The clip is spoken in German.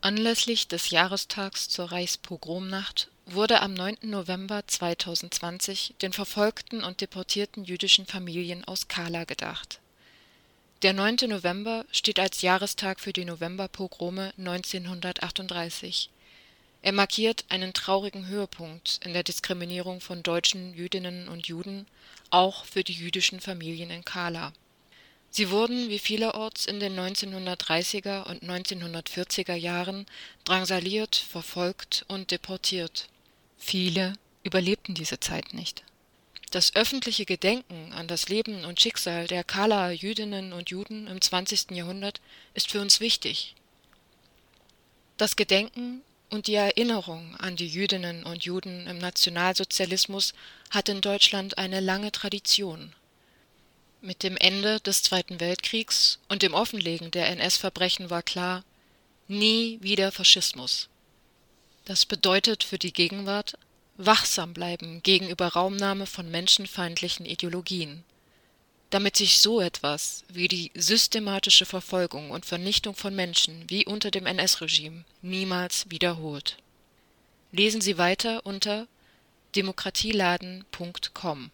Anlässlich des Jahrestags zur Reichspogromnacht wurde am 9. November 2020 den verfolgten und deportierten jüdischen Familien aus Kala gedacht. Der 9. November steht als Jahrestag für die Novemberpogrome 1938. Er markiert einen traurigen Höhepunkt in der Diskriminierung von deutschen Jüdinnen und Juden, auch für die jüdischen Familien in Kala. Sie wurden wie vielerorts in den 1930er und 1940er Jahren drangsaliert, verfolgt und deportiert. Viele überlebten diese Zeit nicht. Das öffentliche Gedenken an das Leben und Schicksal der Kalaer Jüdinnen und Juden im 20. Jahrhundert ist für uns wichtig. Das Gedenken und die Erinnerung an die Jüdinnen und Juden im Nationalsozialismus hat in Deutschland eine lange Tradition. Mit dem Ende des Zweiten Weltkriegs und dem Offenlegen der NS-Verbrechen war klar, nie wieder Faschismus. Das bedeutet für die Gegenwart wachsam bleiben gegenüber Raumnahme von menschenfeindlichen Ideologien damit sich so etwas wie die systematische Verfolgung und Vernichtung von Menschen wie unter dem NS-Regime niemals wiederholt. Lesen Sie weiter unter demokratieladen.com